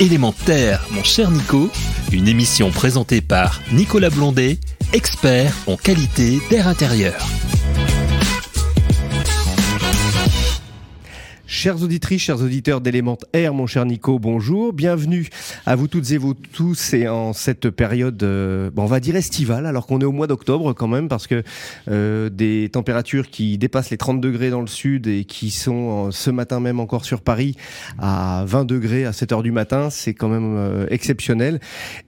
Élémentaire, mon cher Nico, une émission présentée par Nicolas Blondet, expert en qualité d'air intérieur. Chères auditrices, chers auditeurs d'Element Air, mon cher Nico, bonjour. Bienvenue à vous toutes et vous tous et en cette période, euh, on va dire estivale, alors qu'on est au mois d'octobre quand même, parce que euh, des températures qui dépassent les 30 degrés dans le sud et qui sont euh, ce matin même encore sur Paris à 20 degrés à 7 heures du matin, c'est quand même exceptionnel.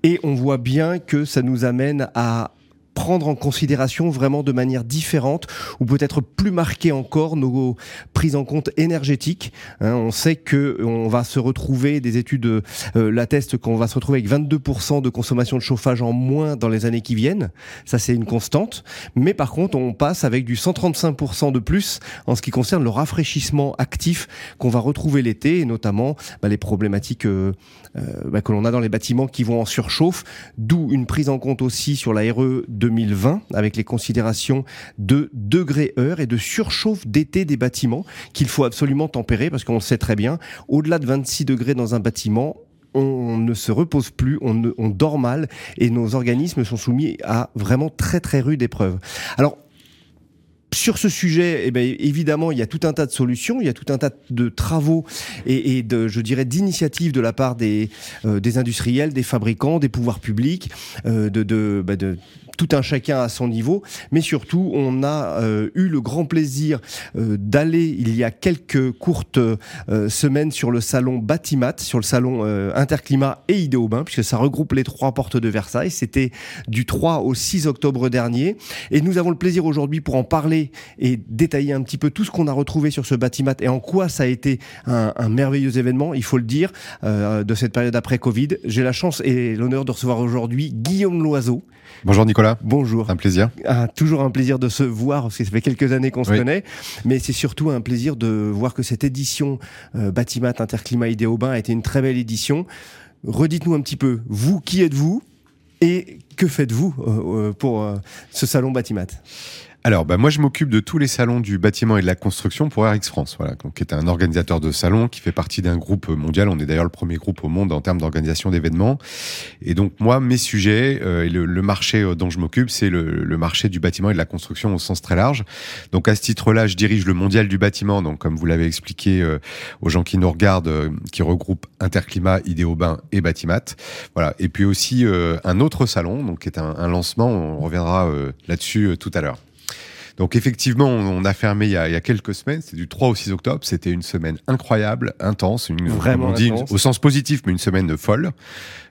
Et on voit bien que ça nous amène à prendre en considération vraiment de manière différente ou peut-être plus marquée encore nos prises en compte énergétiques. Hein, on sait que on va se retrouver, des études euh, l'attestent qu'on va se retrouver avec 22% de consommation de chauffage en moins dans les années qui viennent. Ça, c'est une constante. Mais par contre, on passe avec du 135% de plus en ce qui concerne le rafraîchissement actif qu'on va retrouver l'été et notamment bah, les problématiques euh, euh, bah, que l'on a dans les bâtiments qui vont en surchauffe. D'où une prise en compte aussi sur la RE 2020 avec les considérations de degrés heure et de surchauffe d'été des bâtiments qu'il faut absolument tempérer parce qu'on le sait très bien. Au-delà de 26 degrés dans un bâtiment, on ne se repose plus, on, dort mal et nos organismes sont soumis à vraiment très très rude épreuve. Alors sur ce sujet, eh ben, évidemment, il y a tout un tas de solutions, il y a tout un tas de travaux et, je dirais, d'initiatives de la part des, euh, des industriels, des fabricants, des pouvoirs publics, euh, de, bah, de tout un chacun à son niveau, mais surtout on a euh, eu le grand plaisir euh, d'aller il y a quelques courtes euh, semaines sur le salon Batimat, sur le salon Interclimat et Idéobain, puisque ça regroupe les trois portes de Versailles. C'était du 3 au 6 octobre dernier, et nous avons le plaisir aujourd'hui pour en parler et détailler un petit peu tout ce qu'on a retrouvé sur ce Batimat et en quoi ça a été un, merveilleux événement, il faut le dire, de cette période après Covid. J'ai la chance et l'honneur de recevoir aujourd'hui Guillaume Loiseau. Bonjour Nicolas, Bonjour. un plaisir. Ah, toujours un plaisir de se voir, parce que ça fait quelques années qu'on se connaît, mais c'est surtout un plaisir de voir que cette édition euh, Batimat Interclimat Idéobain a été une très belle édition. Redites-nous un petit peu, vous, qui êtes-vous et que faites-vous euh, euh, pour euh, ce salon Batimat? Alors, bah, moi je m'occupe de tous les salons du bâtiment et de la construction pour RX France, voilà, qui est un organisateur de salons qui fait partie d'un groupe mondial. On est d'ailleurs le premier groupe au monde en termes d'organisation d'événements. Et donc moi, mes sujets euh, et le, le marché euh, dont je m'occupe, c'est le, le marché du bâtiment et de la construction au sens très large. Donc à ce titre-là, je dirige le mondial du bâtiment, donc comme vous l'avez expliqué euh, aux gens qui nous regardent, euh, qui regroupe Interclimat, Idéobain et Batimat. Voilà. Et puis aussi un autre salon, donc qui est un, un lancement. On reviendra là-dessus tout à l'heure. Donc effectivement, on a fermé il y a, il y a quelques semaines. C'est du 3 au 6 octobre. C'était une semaine incroyable, intense, une, Vraiment on dit, intense. au sens positif, mais une semaine folle.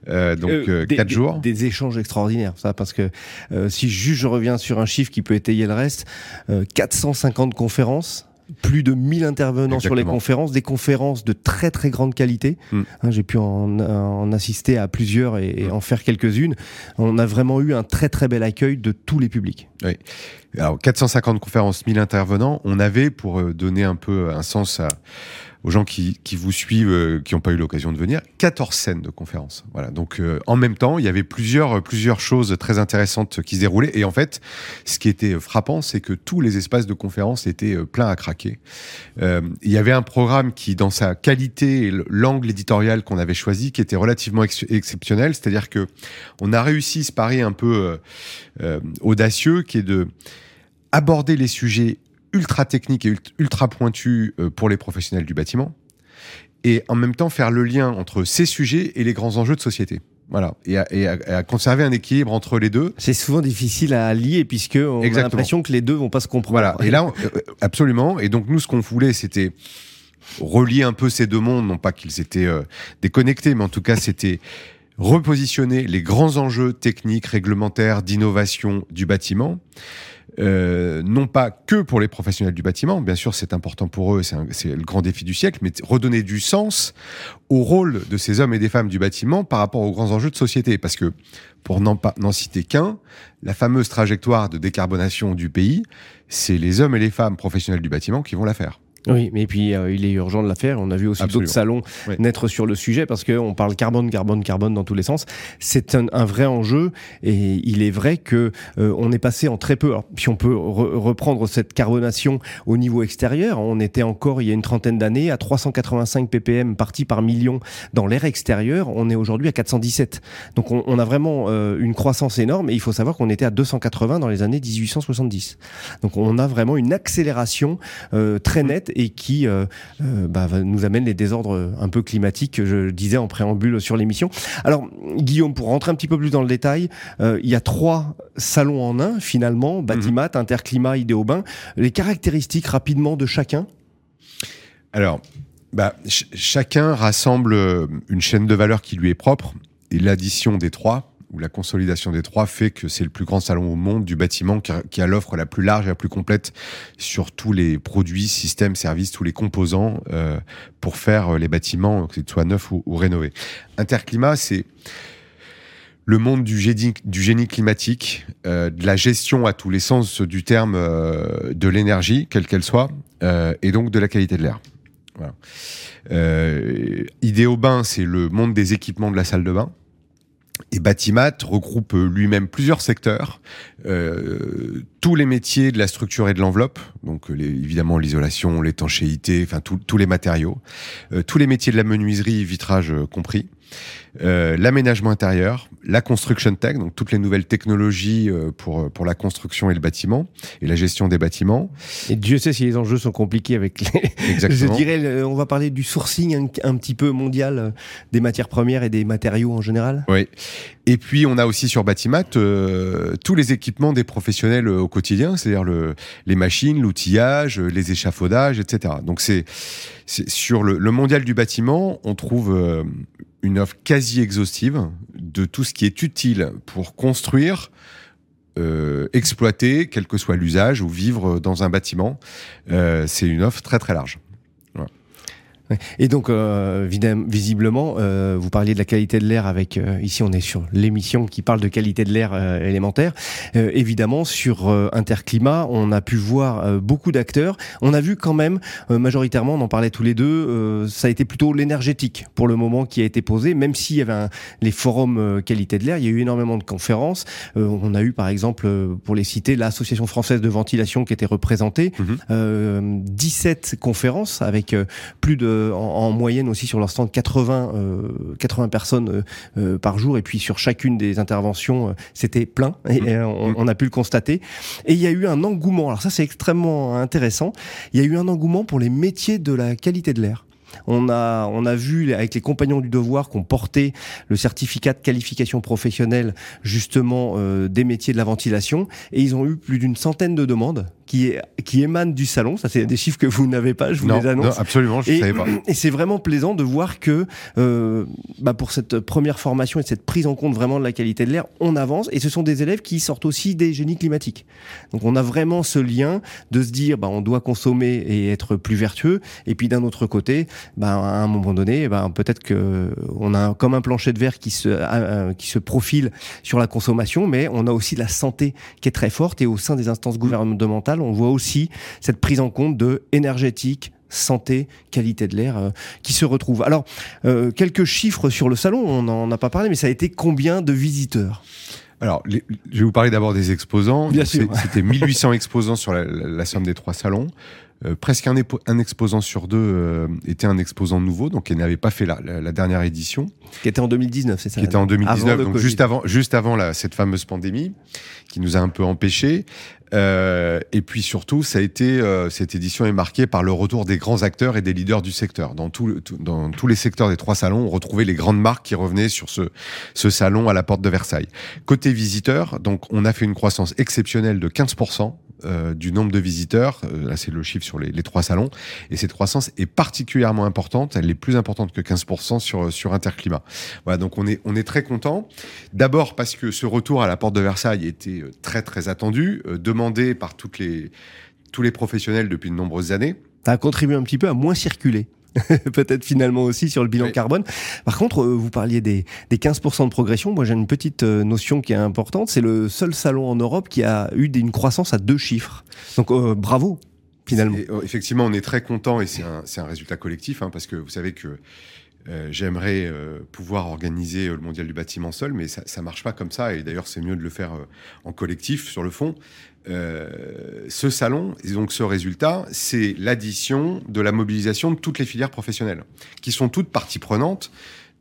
Euh, donc Euh, euh, des- quatre des- jours. Des échanges extraordinaires, ça, parce que euh, si juste je reviens sur un chiffre qui peut étayer le reste, euh, 450 conférences. Plus de 1000 intervenants sur les conférences, des conférences de très très grande qualité. Mm. Hein, J'ai pu en, en assister à plusieurs et, et Mm. en faire quelques-unes. On a vraiment eu un très très bel accueil de tous les publics. Alors 450 conférences, 1000 intervenants. On avait, pour euh, donner un peu un sens à- aux gens qui, qui vous suivent, euh, qui n'ont pas eu l'occasion de venir, 14 scènes de conférences. Voilà. Donc euh, en même temps, il y avait plusieurs, plusieurs choses très intéressantes qui se déroulaient. Et en fait, ce qui était frappant, c'est que tous les espaces de conférences étaient euh, pleins à craquer. Euh, il y avait un programme qui, dans sa qualité l'angle éditorial qu'on avait choisi, qui était relativement ex- exceptionnel. C'est-à-dire que on a réussi ce pari un peu euh, euh, audacieux, qui est de aborder les sujets ultra techniques et ult- ultra pointus euh, pour les professionnels du bâtiment, et en même temps faire le lien entre ces sujets et les grands enjeux de société. Voilà, et à, et à- et à conserver un équilibre entre les deux. C'est souvent difficile à lier puisque on a Exactement. l'impression que les deux vont pas se comprendre. Voilà, et là, on- euh, absolument. Et donc nous, ce qu'on voulait, c'était relier un peu ces deux mondes, non pas qu'ils étaient euh, déconnectés, mais en tout cas, c'était repositionner les grands enjeux techniques, réglementaires, d'innovation du bâtiment. Euh, non pas que pour les professionnels du bâtiment, bien sûr c'est important pour eux, c'est le grand défi du siècle, mais redonner du sens au rôle de ces hommes et des femmes du bâtiment par rapport aux grands enjeux de société. Parce que, pour n'en citer qu'un, la fameuse trajectoire de décarbonation du pays, c'est les hommes et les femmes professionnels du bâtiment qui vont la faire. Oui, mais puis euh, il est urgent de la faire. On a vu aussi d'autres salons naître sur le sujet parce qu'on parle carbone, carbone, carbone dans tous les sens. C'est un, vrai enjeu et il est vrai que euh, on est passé en très peu. Alors, puis on peut reprendre cette carbonation au niveau extérieur. On était encore il y a une trentaine d'années à 385 ppm partis par million dans l'air extérieur. On est aujourd'hui à 417. Donc on, on a vraiment euh, une croissance énorme et il faut savoir qu'on était à 280 dans les années 1870. Donc on a vraiment une accélération très nette et qui euh, euh, bah, nous amène les désordres un peu climatiques que je disais en préambule sur l'émission. Alors Guillaume, pour rentrer un petit peu plus dans le détail, euh, il y a trois salons en un finalement, Batimat, mhm. Interclimat, Idéobain. Les caractéristiques rapidement de chacun? Alors, bah, chacun rassemble une chaîne de valeur qui lui est propre et l'addition des trois la consolidation des trois fait que c'est le plus grand salon au monde du bâtiment qui a, l'offre la plus large et la plus complète sur tous les produits, systèmes, services, tous les composants euh, pour faire euh, les bâtiments, que ce soit neufs ou, rénovés. Interclimat, c'est le monde du génie, du génie climatique, euh, de la gestion à tous les sens du terme de l'énergie, quelle qu'elle soit, et donc de la qualité de l'air. Voilà. Idéobain, c'est le monde des équipements de la salle de bain. Et Batimat regroupe lui-même plusieurs secteurs, euh, tous les métiers de la structure et de l'enveloppe, donc les, évidemment l'isolation, l'étanchéité, enfin tous les matériaux, euh, tous les métiers de la menuiserie, vitrage euh, compris, euh, l'aménagement intérieur, la construction tech, donc toutes les nouvelles technologies euh, pour, pour la construction et le bâtiment, et la gestion des bâtiments. Et Dieu sait si les enjeux sont compliqués avec les... Exactement. Je dirais, on va parler du sourcing un, petit peu mondial euh, des matières premières et des matériaux en général. Oui. Et puis, on a aussi sur Batimat tous les équipements des professionnels au quotidien, c'est-à-dire le, les machines, l'outillage, les échafaudages, etc. Donc, c'est sur le, le, mondial du bâtiment, on trouve une offre quasi exhaustive de tout ce qui est utile pour construire, euh, exploiter, quel que soit l'usage, ou vivre dans un bâtiment. Euh, c'est une offre très très large. Et donc, euh, visiblement, euh, vous parliez de la qualité de l'air avec, euh, ici on est sur l'émission qui parle de qualité de l'air euh, élémentaire. Euh, évidemment, sur Interclimat, on a pu voir beaucoup d'acteurs. On a vu quand même, majoritairement, on en parlait tous les deux, ça a été plutôt l'énergétique pour le moment qui a été posé, même s'il y avait un, les forums qualité de l'air, il y a eu énormément de conférences. on a eu par exemple, pour les citer, l'Association française de ventilation qui était représentée, 17 mhm. conférences avec plus de euh, en, moyenne aussi sur leur stand 80, 80 personnes euh, par jour. Et puis sur chacune des interventions, euh, c'était plein. Et, on, on, a pu le constater. Et il y a eu un engouement. Alors ça, c'est extrêmement intéressant. Il y a eu un engouement pour les métiers de la qualité de l'air. On a, on a vu avec les compagnons du devoir qu'on portait le certificat de qualification professionnelle justement des métiers de la ventilation et ils ont eu plus d'une centaine de demandes qui, qui émanent du salon. Ça, c'est des chiffres que vous n'avez pas, je vous les annonce. Non, absolument, je ne savais pas. Et c'est vraiment plaisant de voir que euh, bah pour cette première formation et cette prise en compte vraiment de la qualité de l'air, on avance. Et ce sont des élèves qui sortent aussi des génies climatiques. Donc on a vraiment ce lien de se dire, bah, on doit consommer et être plus vertueux. Et puis d'un autre côté, bah, à un moment donné, bah, peut-être que on a comme un plancher de verre qui se, euh, euh, qui se profile sur la consommation, mais on a aussi la santé qui est très forte. Et au sein des instances gouvernementales, on voit aussi cette prise en compte de énergétique, santé, qualité de l'air euh, qui se retrouve. Alors, euh, quelques chiffres sur le salon, on n'en a pas parlé, mais ça a été combien de visiteurs? Alors, je vais vous parler d'abord des exposants. C'était 1800 exposants sur la, somme des trois salons. Euh, presque un, un, exposant sur deux était un exposant nouveau, donc il n'avait pas fait la, la, dernière édition. Qui était en 2019, c'est ça Qui était en 2019, donc juste avant, juste avant la, cette fameuse pandémie, qui nous a un peu empêchés. Euh, et puis surtout, ça a été euh, cette édition est marquée par le retour des grands acteurs et des leaders du secteur. Dans, tout, dans tous les secteurs des trois salons, on retrouvait les grandes marques qui revenaient sur ce, ce salon à la porte de Versailles. Côté visiteurs, donc on a fait une croissance exceptionnelle de 15% euh, du nombre de visiteurs. Euh, là, c'est le chiffre sur les, trois salons. Et cette croissance est particulièrement importante. Elle est plus importante que 15% sur, sur Interclimat. Voilà, donc on est, on est très content. D'abord parce que ce retour à la porte de Versailles était euh, très, très attendu, demandé par les, tous les professionnels depuis de nombreuses années. Ça a contribué un petit peu à moins circuler. peut-être finalement aussi sur le bilan carbone. Par contre, euh, vous parliez des, des 15% de progression. Moi, j'ai une petite euh, notion qui est importante. C'est le seul salon en Europe qui a eu une croissance à deux chiffres. Donc, euh, bravo finalement. Effectivement, on est très content et c'est un, résultat collectif hein, parce que vous savez que euh, j'aimerais euh, pouvoir organiser le mondial du bâtiment seul, mais ça, ça marche pas comme ça. Et d'ailleurs, c'est mieux de le faire en collectif sur le fond. Euh, ce salon, et donc ce résultat, c'est l'addition de la mobilisation de toutes les filières professionnelles, qui sont toutes parties prenantes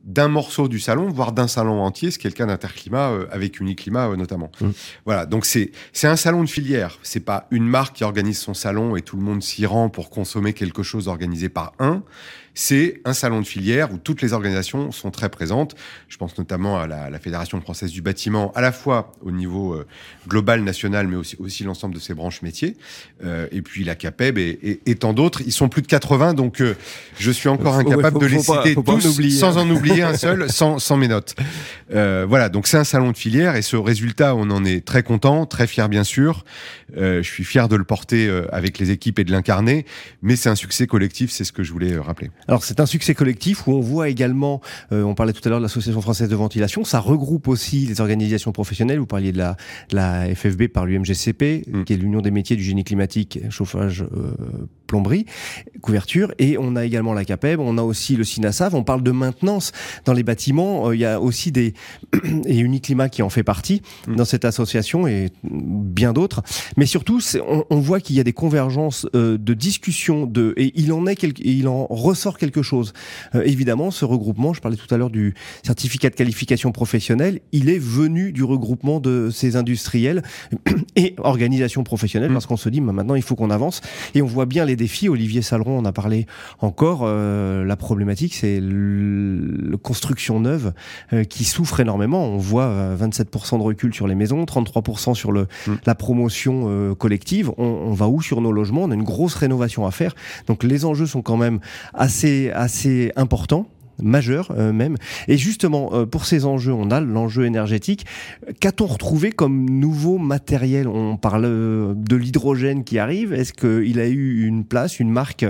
d'un morceau du salon, voire d'un salon entier, ce qui est le cas d'Interclimat euh, avec Uniclimat euh, notamment. Mmh. Voilà, donc c'est c'est un salon de filière. C'est pas une marque qui organise son salon et tout le monde s'y rend pour consommer quelque chose organisé par un. C'est un salon de filière où toutes les organisations sont très présentes. Je pense notamment à la, la Fédération française du bâtiment, à la fois au niveau euh, global, national, mais aussi, aussi l'ensemble de ses branches métiers. Euh, et puis la CAPEB et, et, et tant d'autres. Ils sont plus de 80, donc euh, je suis encore ouais, incapable faut- de les pas- citer en tous sans en oublier un seul, sans, sans mes notes. Euh, voilà, donc c'est un salon de filière et ce résultat, on en est très content, très fier bien sûr. Euh, je suis fier de le porter euh, avec les équipes et de l'incarner, mais c'est un succès collectif, c'est ce que je voulais euh, rappeler. Alors c'est un succès collectif où on voit également, euh, on parlait tout à l'heure de l'Association française de ventilation, ça regroupe aussi les organisations professionnelles, vous parliez de la, de la FFB par l'UMGCP, Mm. qui est l'Union des métiers du génie climatique, chauffage, euh, plomberie, couverture, et on a également la CAPEB, on a aussi le SINASAV, on parle de maintenance dans les bâtiments, Euh, il y a aussi des, et Uniclimat qui en fait partie Mm. dans cette association et bien d'autres, mais surtout on, on voit qu'il y a des convergences euh, de discussions, de, et il en est quelque, et il en ressort quelque chose. Euh, évidemment, ce regroupement, je parlais tout à l'heure du certificat de qualification professionnelle, il est venu du regroupement de ces industriels et organisations professionnelles Mm. parce qu'on se dit bah, maintenant il faut qu'on avance et on voit bien les défis. Olivier Saleron en a parlé encore. euh, la problématique, c'est le construction neuve euh, qui souffre énormément. On voit euh, 27% de recul sur les maisons, 33% sur le, Mm. la promotion euh, collective. On, on va où sur nos logements? On a une grosse rénovation à faire. Donc les enjeux sont quand même assez, assez importants majeurs euh, même. Et justement, euh, pour ces enjeux, on a l'enjeu énergétique. Qu'a-t-on retrouvé comme nouveau matériel? On parle euh, de l'hydrogène qui arrive. Est-ce qu'il a eu une place, une marque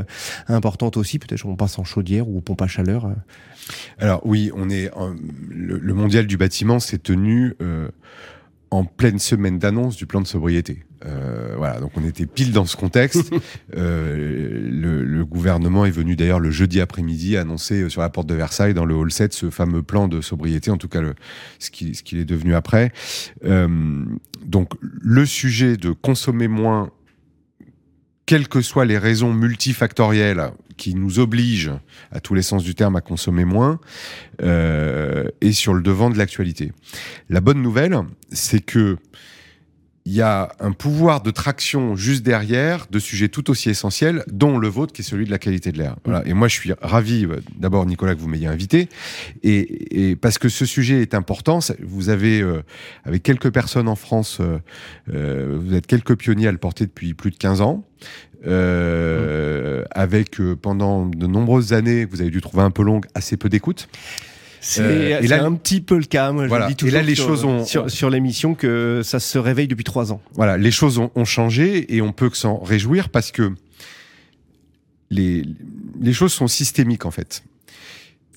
importante aussi? Peut-être on passe en chaudière ou pompe à chaleur. Alors oui, on est le, le mondial du bâtiment s'est tenu en pleine semaine d'annonce du plan de sobriété. Euh, voilà, donc on était pile dans ce contexte. Euh, le, le gouvernement est venu d'ailleurs le jeudi après-midi annoncer euh, sur la porte de Versailles, dans le hall 7, ce fameux plan de sobriété, en tout cas le, ce qui- ce qu'il est devenu après. Euh, donc le sujet de consommer moins, quelles que soient les raisons multifactorielles qui nous obligent, à tous les sens du terme, à consommer moins, est sur le devant de l'actualité. La bonne nouvelle, c'est que il y a un pouvoir de traction juste derrière de sujets tout aussi essentiels, dont le vôtre, qui est celui de la qualité de l'air. Voilà. Et moi, je suis ravi, euh, d'abord, Nicolas, que vous m'ayez invité, et, et parce que ce sujet est important. Vous avez, euh, avec quelques personnes en France, euh, euh, vous êtes quelques pionniers à le porter depuis plus de 15 ans. Euh, avec euh, pendant de nombreuses années, vous avez dû trouver un peu longue, assez peu d'écoute. C'est Euh, là- un petit peu le cas. Moi, je Voilà. dis Et là, les sur, choses ont- sur, sur l'émission que ça se réveille depuis trois ans. Voilà, les choses ont, ont changé et on peut que s'en réjouir parce que les, les choses sont systémiques en fait.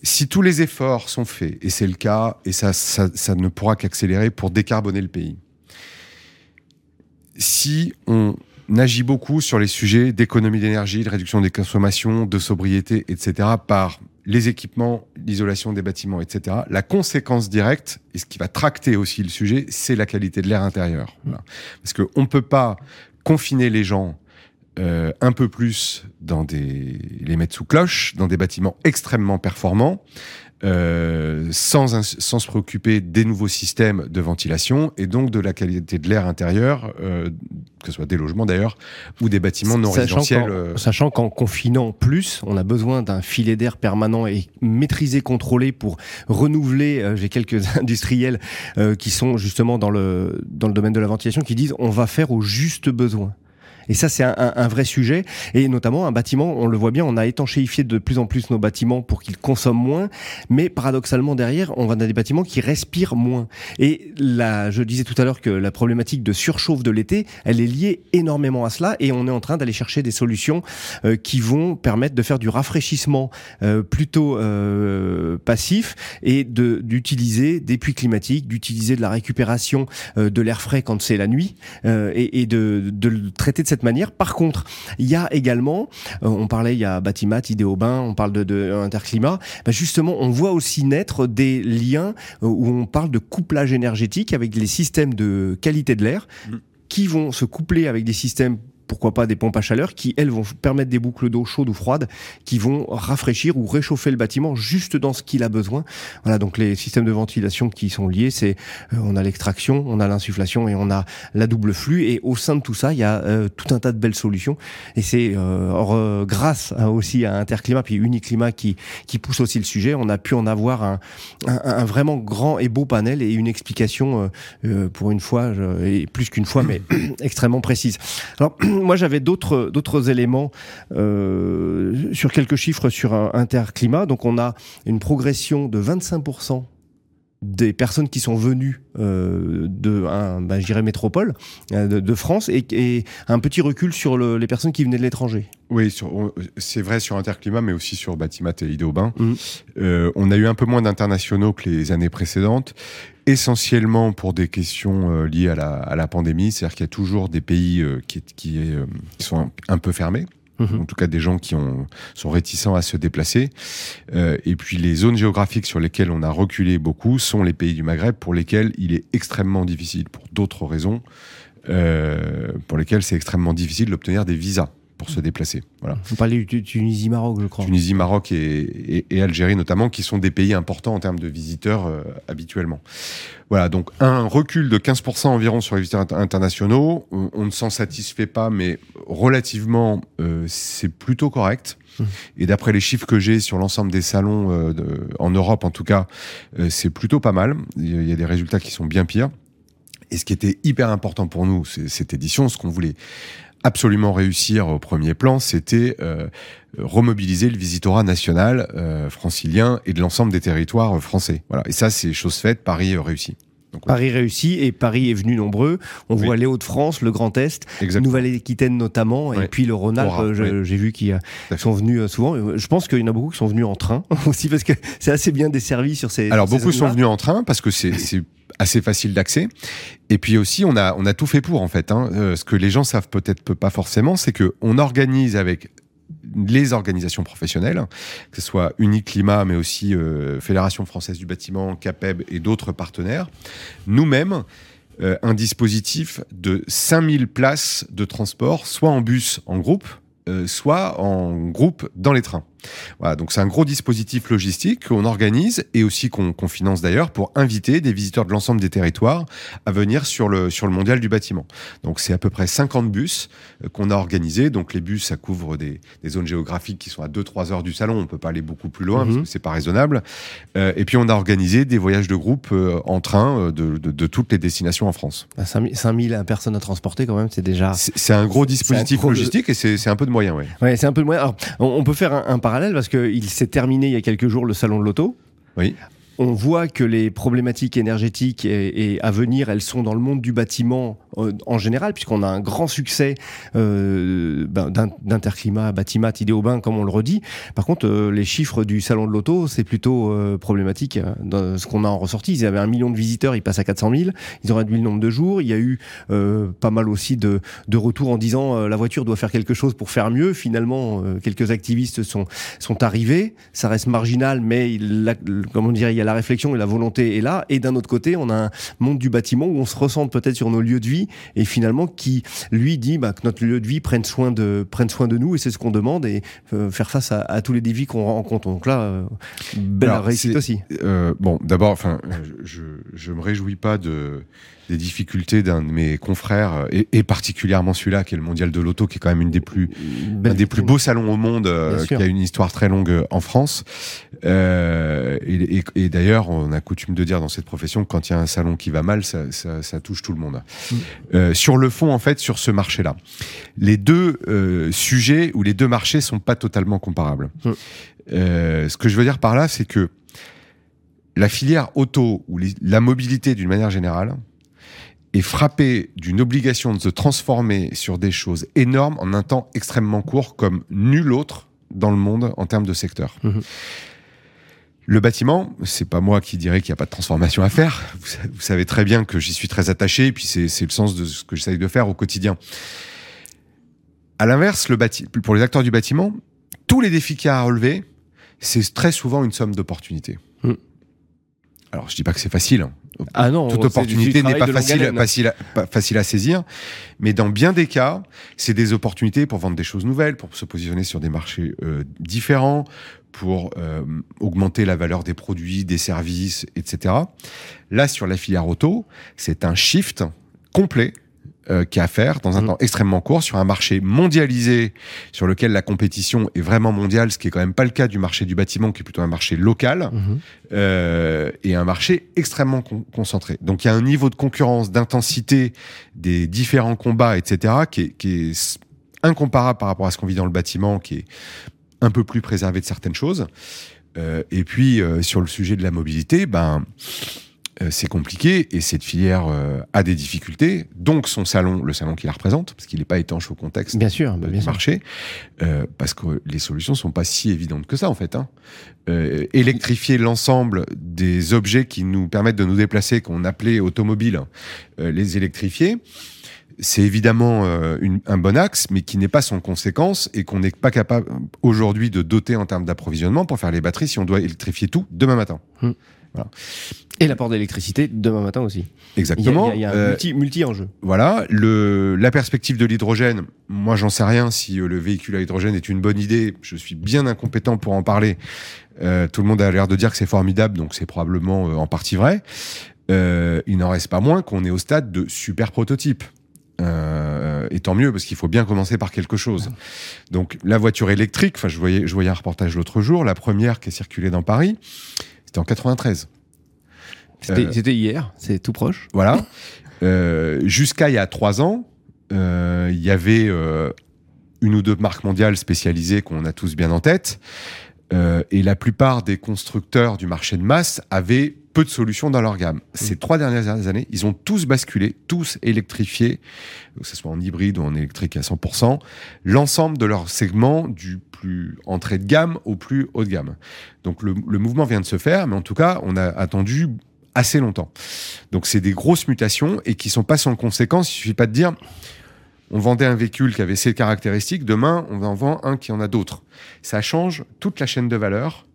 Si tous les efforts sont faits, et c'est le cas, et ça, ça, ça ne pourra qu'accélérer pour décarboner le pays, si on agit beaucoup sur les sujets d'économie d'énergie, de réduction des consommations, de sobriété, etc., par les équipements, l'isolation des bâtiments, etc., la conséquence directe, et ce qui va tracter aussi le sujet, c'est la qualité de l'air intérieur. Voilà. Parce qu'on ne peut pas confiner les gens euh, un peu plus dans des les mettre sous cloche dans des bâtiments extrêmement performants euh, sans sans se préoccuper des nouveaux systèmes de ventilation et donc de la qualité de l'air intérieur euh, que ce soit des logements d'ailleurs ou des bâtiments non Sachant résidentiels euh, Sachant qu'en confinant plus, on a besoin d'un filet d'air permanent et maîtrisé, contrôlé pour renouveler. euh, J'ai quelques industriels euh, qui sont justement dans le, dans le domaine de la ventilation qui disent on va faire au juste besoin. Et ça, c'est un, un- un vrai sujet. Et notamment, un bâtiment, on le voit bien, on a étanchéifié de plus en plus nos bâtiments pour qu'ils consomment moins. Mais paradoxalement, derrière, on va dans des bâtiments qui respirent moins. Et là, je disais tout à l'heure que la problématique de surchauffe de l'été, elle est liée énormément à cela. Et on est en train d'aller chercher des solutions euh, qui vont permettre de faire du rafraîchissement euh, plutôt euh, passif et de d'utiliser des puits climatiques, d'utiliser de la récupération euh, de l'air frais quand c'est la nuit euh, et, et de, de le traiter de cette cette manière. Par contre, il y a également, euh, on parlait, il y a Batimat, Idéobain, on parle de, de Interclimat. Bah, justement, on voit aussi naître des liens euh, où on parle de couplage énergétique avec les systèmes de qualité de l'air Mm. qui vont se coupler avec des systèmes pourquoi pas des pompes à chaleur qui, elles, vont permettre des boucles d'eau chaude ou froide qui vont rafraîchir ou réchauffer le bâtiment juste dans ce qu'il a besoin. Voilà, donc les systèmes de ventilation qui sont liés, c'est euh, on a l'extraction, on a l'insufflation et on a la double flux. Et au sein de tout ça, il y a euh, tout un tas de belles solutions. Et c'est euh, euh, grâce à- aussi à Interclimat puis Uniclimat qui, qui pousse aussi le sujet, on a pu en avoir un, un, un vraiment grand et beau panel et une explication euh, euh, pour une fois, et plus qu'une fois, mais extrêmement précise. Alors, moi, j'avais d'autres d'autres éléments euh, sur quelques chiffres sur interclimat. Donc, on a une progression de 25% des personnes qui sont venues euh, de, un, ben, métropole euh, de, de France et, et un petit recul sur le- les personnes qui venaient de l'étranger. Oui, c'est vrai sur Interclimat, mais aussi sur Batimat et Idéobain. Mhm. Euh, on a eu un peu moins d'internationaux que les années précédentes, essentiellement pour des questions euh, liées à la, à la pandémie. C'est-à-dire qu'il y a toujours des pays euh, qui, qui, est, euh, qui sont un, un peu fermés. Mhm. En tout cas, des gens qui ont, sont réticents à se déplacer. Euh, et puis, les zones géographiques sur lesquelles on a reculé beaucoup sont les pays du Maghreb, pour lesquels il est extrêmement difficile, pour d'autres raisons, euh, pour lesquelles c'est extrêmement difficile d'obtenir des visas pour se déplacer. Voilà. On parlait du Tunisie, Maroc, je crois. Tunisie, Maroc et, et- et Algérie notamment, qui sont des pays importants en termes de visiteurs euh, habituellement. Voilà, donc un recul de 15% environ sur les visiteurs inter- internationaux. On, on ne s'en satisfait pas, mais relativement, euh, c'est plutôt correct. Mmh. Et d'après les chiffres que j'ai sur l'ensemble des salons euh, de- en Europe, en tout cas, c'est plutôt pas mal. Il y a- il y a des résultats qui sont bien pires. Et ce qui était hyper important pour nous, c'est cette édition, ce qu'on voulait absolument réussir au premier plan, c'était euh, remobiliser le visitorat national euh, francilien et de l'ensemble des territoires euh, français. Voilà. Et ça, c'est chose faite, Paris euh, réussi. Donc. Paris réussi et Paris est venu nombreux. On Oui. voit les Hauts-de-France, le Grand Est. Nouvelle-Aquitaine notamment, et puis le Rhône-Alpes. Euh. J'ai vu fait. sont venus euh, souvent. Euh, Je pense qu'il y en a beaucoup qui sont venus en train aussi parce que c'est assez bien desservi sur ces. Alors ces beaucoup sont venus en train parce que c'est assez facile d'accès. Et puis aussi on a on a tout fait pour en fait. Hein. Euh, ce que les gens savent peut-être pas forcément, c'est que on organise avec les organisations professionnelles, que ce soit Uniclimat, mais aussi euh, Fédération française du bâtiment, CAPEB et d'autres partenaires, nous-mêmes, euh, un dispositif de 5000 places de transport, soit en bus en groupe, euh, soit en groupe dans les trains. Voilà, donc c'est un gros dispositif logistique qu'on organise et aussi qu'on finance d'ailleurs pour inviter des visiteurs de l'ensemble des territoires à venir sur le, sur le mondial du bâtiment. Donc c'est à peu près 50 bus euh, qu'on a organisés. Donc les bus, ça couvre des, des zones géographiques qui sont à 2-3 heures du salon. On peut pas aller beaucoup plus loin Mhm. parce que c'est pas raisonnable. Euh, et puis on a organisé des voyages de groupe euh, en train de, de, de toutes les destinations en France. Ah, 5000 5000 personnes à transporter quand même, c'est déjà. C'est un gros dispositif gros- logistique et c'est un peu de moyens, ouais. Ouais, c'est un peu de moyen. Alors, on, on peut faire un, un parallèle parce qu'il s'est terminé il y a quelques jours le salon de l'auto. Oui. On voit que les problématiques énergétiques et, à venir, elles sont dans le monde du bâtiment euh, en général, puisqu'on a un grand succès euh, ben, d'in- d'Interclimat, Idéobain, comme on le redit. Par contre, euh, les chiffres du salon de l'auto, c'est plutôt euh, problématique. Dans ce qu'on a en ressorti, ils avaient un million de visiteurs, ils passent à 400 000. Ils ont réduit le nombre de jours. Il y a eu pas mal aussi de, de retours en disant la voiture doit faire quelque chose pour faire mieux. Finalement, quelques activistes sont sont arrivés. Ça reste marginal, mais il, la, comment dire, il y a la réflexion et la volonté est là. Et d'un autre côté, on a un monde du bâtiment où on se ressent peut-être sur nos lieux de vie et finalement qui lui dit bah, que notre lieu de vie prenne soin de prenne soin de nous et c'est ce qu'on demande et euh, faire face à, à tous les défis qu'on rencontre. Donc là, euh, belle Alors, réussite aussi. Euh, bon, d'abord, enfin, je, je me réjouis pas de des difficultés d'un de mes confrères et, et particulièrement celui-là qui est le mondial de l'auto, qui est quand même une des plus un des plus beaux salons au monde, euh, qui a une histoire très longue en France. Euh, et et- et d'ailleurs, on a coutume de dire dans cette profession que quand il y a un salon qui va mal, ça, ça- ça touche tout le monde. Mm. Euh, sur le fond, en fait, sur ce marché-là, les deux euh, sujets ou les deux marchés sont pas totalement comparables. Mm. Ce que je veux dire par là, c'est que la filière auto ou les- la mobilité d'une manière générale est frappée d'une obligation de se transformer sur des choses énormes en un temps extrêmement court comme nul autre dans le monde en termes de secteur. Mhm. Le bâtiment, c'est pas moi qui dirais qu'il n'y a pas de transformation à faire. Vous, sa- vous savez très bien que j'y suis très attaché, et puis c'est le sens de ce que j'essaye de faire au quotidien. À l'inverse, le pour les acteurs du bâtiment, tous les défis qu'il y a à relever, c'est très souvent une somme d'opportunités. Mm. Alors, je dis pas que c'est facile. hein. Ah non, Toute opportunité n'est pas facile, facile, pas facile à saisir, mais dans bien des cas, c'est des opportunités pour vendre des choses nouvelles, pour se positionner sur des marchés euh, différents, pour euh, augmenter la valeur des produits, des services, etc. Là, sur la filière auto, c'est un shift complet euh, qu'il y a à faire dans un Mhm. temps extrêmement court sur un marché mondialisé sur lequel la compétition est vraiment mondiale, ce qui est quand même pas le cas du marché du bâtiment, qui est plutôt un marché local Mhm. euh, et un marché extrêmement con- concentré. Donc il y a un niveau de concurrence, d'intensité des différents combats, etc., qui est, qui est s- incomparable par rapport à ce qu'on vit dans le bâtiment, qui est un peu plus préservé de certaines choses. Euh, et puis euh, sur le sujet de la mobilité, ben c'est compliqué et cette filière euh, a des difficultés. Donc son salon, le salon qui la représente, parce qu'il n'est pas étanche au contexte Bien sûr, bah, bien du marché, euh, parce que les solutions sont pas si évidentes que ça en fait. Hein. Euh, électrifier l'ensemble des objets qui nous permettent de nous déplacer, qu'on appelait automobiles, euh, les électrifier, c'est évidemment euh, une- un bon axe, mais qui n'est pas sans conséquence et qu'on n'est pas capable aujourd'hui de doter en termes d'approvisionnement pour faire les batteries si on doit électrifier tout demain matin. Et l'apport d'électricité demain matin aussi. Il y a, Exactement. il y a- il y a un Euh, multi, multi-enjeu. Voilà, le, la perspective de l'hydrogène, moi j'en sais rien si euh, le véhicule à hydrogène est une bonne idée, je suis bien incompétent pour en parler. Euh, tout le monde a l'air de dire que c'est formidable, donc c'est probablement en partie vrai. Euh, il n'en reste pas moins qu'on est au stade de super prototype. Euh, et tant mieux parce qu'il faut bien commencer par quelque chose. Donc la voiture électrique, enfin je voyais, je voyais un reportage l'autre jour, la première qui est circulée dans Paris, c'était en 93. C'était euh, c'était hier, c'est tout proche. Voilà. Euh, Jusqu'à il y a trois ans, euh, il y avait une ou deux marques mondiales spécialisées qu'on a tous bien en tête. Euh, et la plupart des constructeurs du marché de masse avaient peu de solutions dans leur gamme. Ces trois dernières années, ils ont tous basculé, tous électrifiés, que ce soit en hybride ou en électrique à 100%, l'ensemble de leur segment du plus entrée de gamme au plus haut de gamme. Donc le, le mouvement vient de se faire, mais en tout cas, on a attendu assez longtemps. Donc c'est des grosses mutations et qui sont pas sans conséquences. Il suffit pas de dire on vendait un véhicule qui avait ces caractéristiques, demain on en vend un qui en a d'autres. Ça change toute la chaîne de valeur,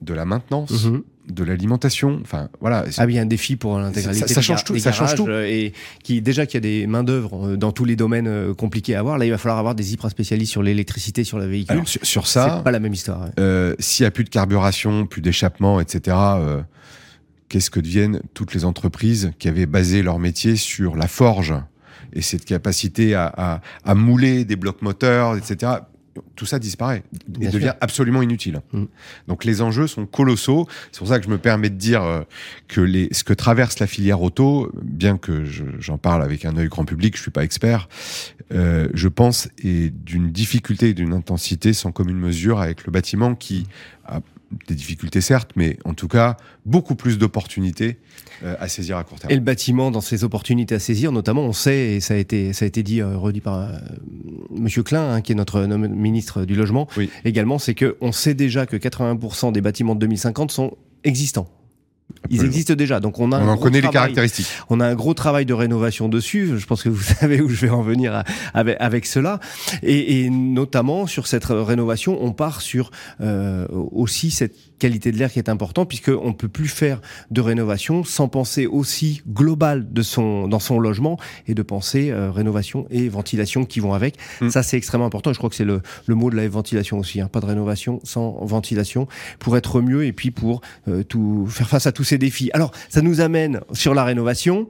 de la maintenance, Mhm. De l'alimentation. Enfin voilà. Ah oui, un défi pour l'intégralité. Ça- ça change tout, des ça change tout. euh, Et qui déjà qu'il y a des mains d'œuvre euh, dans tous les domaines euh, compliqués à avoir. Là, il va falloir avoir des hyper spécialistes sur l'électricité, sur le véhicule. Alors, sur, sur c'est ça, pas la même histoire. ouais. euh, s'il y a plus de carburation, plus d'échappement, etc. euh, Qu'est-ce que deviennent toutes les entreprises qui avaient basé leur métier sur la forge et cette capacité à, à- à mouler des blocs moteurs, etc. Tout ça disparaît et devient sûr. absolument inutile. Mm. Donc les enjeux sont colossaux. C'est pour ça que je me permets de dire euh, que les, ce que traverse la filière auto, bien que je- j'en parle avec un œil grand public, je suis pas expert, euh, je pense est d'une difficulté et d'une intensité sans commune mesure avec le bâtiment qui a des difficultés certes, mais en tout cas beaucoup plus d'opportunités euh, à saisir à court terme. Et le bâtiment, dans ses opportunités à saisir, notamment, on sait, et ça a été, ça a été dit, euh, redit par euh, Monsieur Klein, hein, qui est notre ministre du Logement, Oui. également, c'est que on sait déjà que 80% des bâtiments de 2050 sont existants. Ils existent déjà, donc on a On un en gros connaît les travail. caractéristiques. On a un gros travail de rénovation dessus. Je pense que vous savez où je vais en venir à- avec, avec cela. Et, et notamment sur cette rénovation, on part sur euh, aussi cette qualité de l'air qui est important puisque on peut plus faire de rénovation sans penser aussi global de son dans son logement et de penser euh, rénovation et ventilation qui vont avec. Mm. Ça c'est extrêmement important. Et je crois que c'est le, le mot de la ventilation aussi. Hein. Pas de rénovation sans ventilation pour être mieux et puis pour euh, tout faire face à tous ces défis. Alors ça nous amène sur la rénovation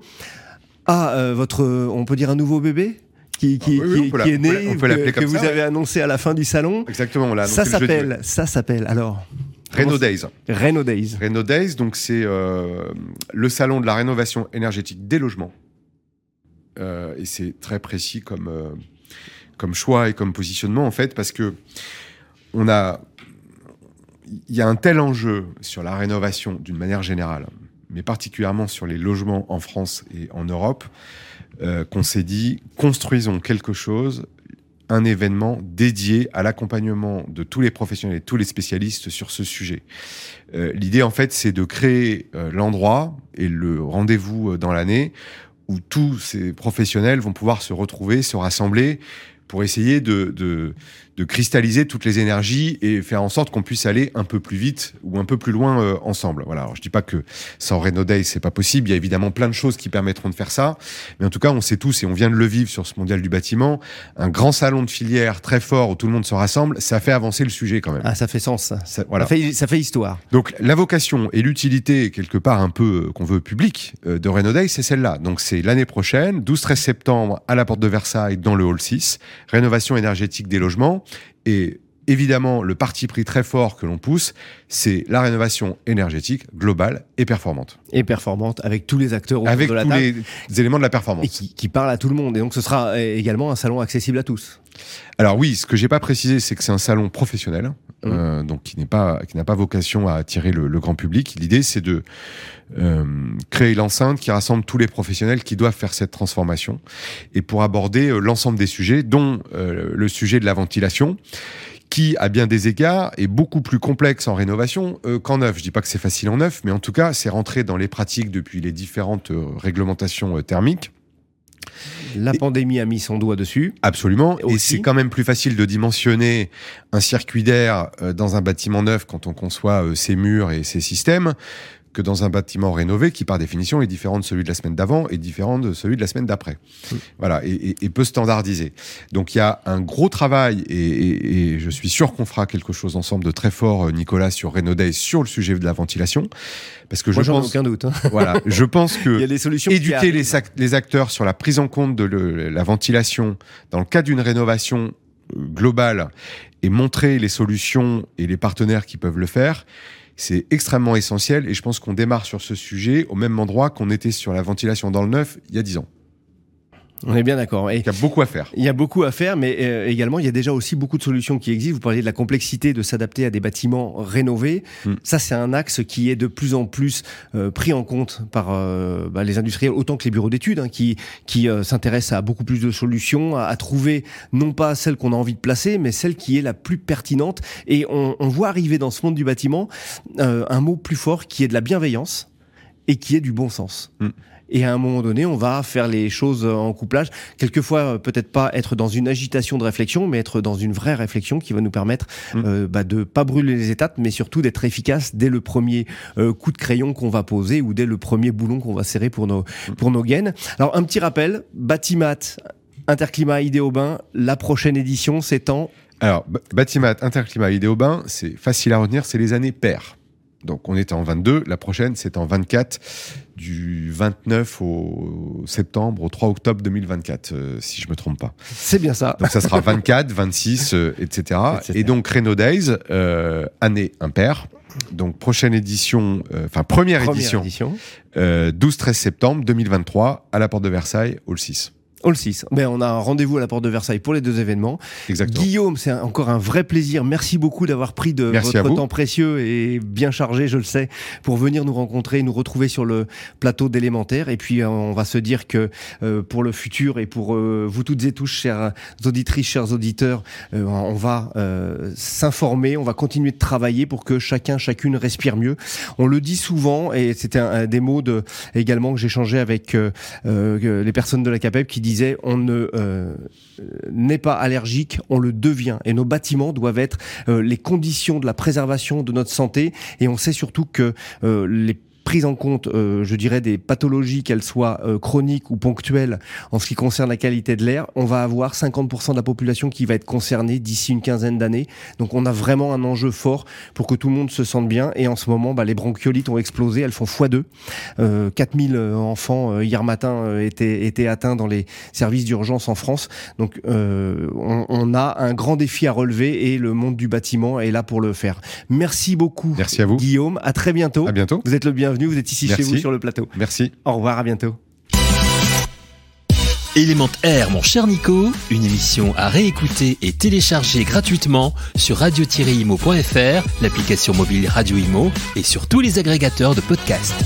à euh, votre, on peut dire un nouveau bébé qui, qui, Ah oui, oui, qui- on peut qui est né, on peut que, comme que vous avez annoncé à la fin du salon. Exactement, on l'a annoncé Ça s'appelle, ça s'appelle alors Renault Days. Reno Days. Renault Days, donc c'est euh, le salon de la rénovation énergétique des logements. Euh, et c'est très précis comme, euh, comme choix et comme positionnement en fait, parce que on a, il y a un tel enjeu sur la rénovation d'une manière générale, mais particulièrement sur les logements en France et en Europe, qu'on s'est dit construisons quelque chose un événement dédié à l'accompagnement de tous les professionnels et tous les spécialistes sur ce sujet. Euh, L'idée, en fait, c'est de créer euh, l'endroit et le rendez-vous euh, dans l'année où tous ces professionnels vont pouvoir se retrouver, se rassembler pour essayer de, de, de, cristalliser toutes les énergies et faire en sorte qu'on puisse aller un peu plus vite ou un peu plus loin euh, ensemble. Voilà. Alors, je dis pas que sans Renault Day, c'est pas possible. Il y a évidemment plein de choses qui permettront de faire ça. Mais en tout cas, on sait tous et on vient de le vivre sur ce mondial du bâtiment. Un grand salon de filière très fort où tout le monde se rassemble, ça fait avancer le sujet quand même. Ah, ça fait sens, ça. Ça, voilà. ça, fait, ça fait histoire. Donc, la vocation et l'utilité, quelque part un peu euh, qu'on veut public euh, de Renault Day, c'est celle-là. Donc, c'est l'année prochaine, 12-13 septembre, à la porte de Versailles, dans le hall 6 rénovation énergétique des logements. Et évidemment, le parti pris très fort que l'on pousse, c'est la rénovation énergétique globale et performante. Et performante, avec tous les acteurs avec de la tous les éléments de la performance. Et qui, qui parle à tout le monde. Et donc, ce sera également un salon accessible à tous. Alors oui, ce que j'ai pas précisé, c'est que c'est un salon professionnel, mmh. euh, donc qui n'est pas, qui n'a pas vocation à attirer le, le grand public. L'idée, c'est de euh, créer l'enceinte qui rassemble tous les professionnels qui doivent faire cette transformation, et pour aborder euh, l'ensemble des sujets, dont euh, le sujet de la ventilation qui, à bien des égards, est beaucoup plus complexe en rénovation euh, qu'en neuf. Je dis pas que c'est facile en neuf, mais en tout cas, c'est rentré dans les pratiques depuis les différentes euh, réglementations euh, thermiques. La pandémie a mis son doigt dessus. Absolument. Et, c'est quand même plus facile de dimensionner un circuit d'air dans un bâtiment neuf quand on conçoit ses murs et ses systèmes que dans un bâtiment rénové qui, par définition, est différent de celui de la semaine d'avant et différent de celui de la semaine d'après. Voilà, et, et, et, peu standardisé. Donc il y a un gros travail, et, et je suis sûr qu'on fera quelque chose ensemble de très fort, Nicolas, sur Renaud sur le sujet de la ventilation. Parce que Moi, je pense, aucun doute. Hein. Voilà, je pense que il y a des solutions éduquer les, les, acteurs sur la prise en compte de le, la ventilation dans le cas d'une rénovation globale et montrer les solutions et les partenaires qui peuvent le faire, c'est extrêmement essentiel et je pense qu'on démarre sur ce sujet au même endroit qu'on était sur la ventilation dans le neuf il y a dix ans. On est bien d'accord. Il y a beaucoup à faire. Il y a beaucoup à faire, mais euh, également, il y a déjà aussi beaucoup de solutions qui existent. Vous parliez de la complexité de s'adapter à des bâtiments rénovés. Mm. Ça, c'est un axe qui est de plus en plus euh, pris en compte par euh, bah, les industriels, autant que les bureaux d'études, hein, qui, qui s'intéressent à beaucoup plus de solutions, à, à trouver non pas celle qu'on a envie de placer, mais celle qui est la plus pertinente. Et on, on voit arriver dans ce monde du bâtiment un mot plus fort qui est de la bienveillance et qui est du bon sens. Mm et à un moment donné, on va faire les choses en couplage. Quelquefois, peut-être pas être dans une agitation de réflexion, mais être dans une vraie réflexion qui va nous permettre mmh. euh, bah, de pas brûler les étapes, mais surtout d'être efficace dès le premier euh, coup de crayon qu'on va poser ou dès le premier boulon qu'on va serrer pour nos, mmh. pour nos gaines. Alors, un petit rappel, Batimat, Interclimat Idéobain, la prochaine édition, c'est en... Alors, Batimat, Interclimat Idéobain, c'est facile à retenir, c'est les années paires. Donc on était en 22, la prochaine c'est en 24, du 29 au septembre, au 3 octobre 2024, euh, si je me trompe pas. C'est bien ça. Donc ça sera 24, 26, euh, etc. Et donc Renault Days, euh, année impaire. Donc prochaine édition, enfin euh, première, première, édition, édition. 12-13 septembre 2023 à la porte de Versailles, Hall 6. Hall 6. Ben, on a un rendez-vous à la porte de Versailles pour les deux événements. Exactement. Guillaume, c'est encore un vrai plaisir. Merci beaucoup d'avoir pris de Merci votre temps précieux et bien chargé, je le sais, pour venir nous rencontrer, nous retrouver sur le plateau d'élémentaire. Et puis, euh, on va se dire que euh, pour le futur et pour euh, vous toutes et tous, chères auditrices, chers auditeurs, euh, on va euh, s'informer, on va continuer de travailler pour que chacun, chacune respire mieux. On le dit souvent, et c'était un, un, des mots de, également que j'ai changé avec euh, les personnes de la CAPEP qui disent on ne euh, n'est pas allergique, on le devient. Et nos bâtiments doivent être euh, les conditions de la préservation de notre santé. Et on sait surtout que euh, les prise en compte, euh, je dirais, des pathologies, qu'elles soient euh, chroniques ou ponctuelles, en ce qui concerne la qualité de l'air, on va avoir 50% de la population qui va être concernée d'ici une quinzaine d'années. Donc on a vraiment un enjeu fort pour que tout le monde se sente bien. Et en ce moment, bah, les bronchiolites ont explosé, elles font x2. Euh, 4000 enfants euh, hier matin euh, étaient, étaient atteints dans les services d'urgence en France. Donc euh, on, on, a un grand défi à relever et le monde du bâtiment est là pour le faire. Merci beaucoup. Merci à vous. Guillaume. À très bientôt. À bientôt. Vous êtes le bienvenu. Vous êtes ici Merci. chez vous sur le plateau. Merci. Au revoir, à bientôt. Élément Air, mon cher Nico, une émission à réécouter et télécharger gratuitement sur radio-imo.fr, l'application mobile Radio Imo et sur tous les agrégateurs de podcasts.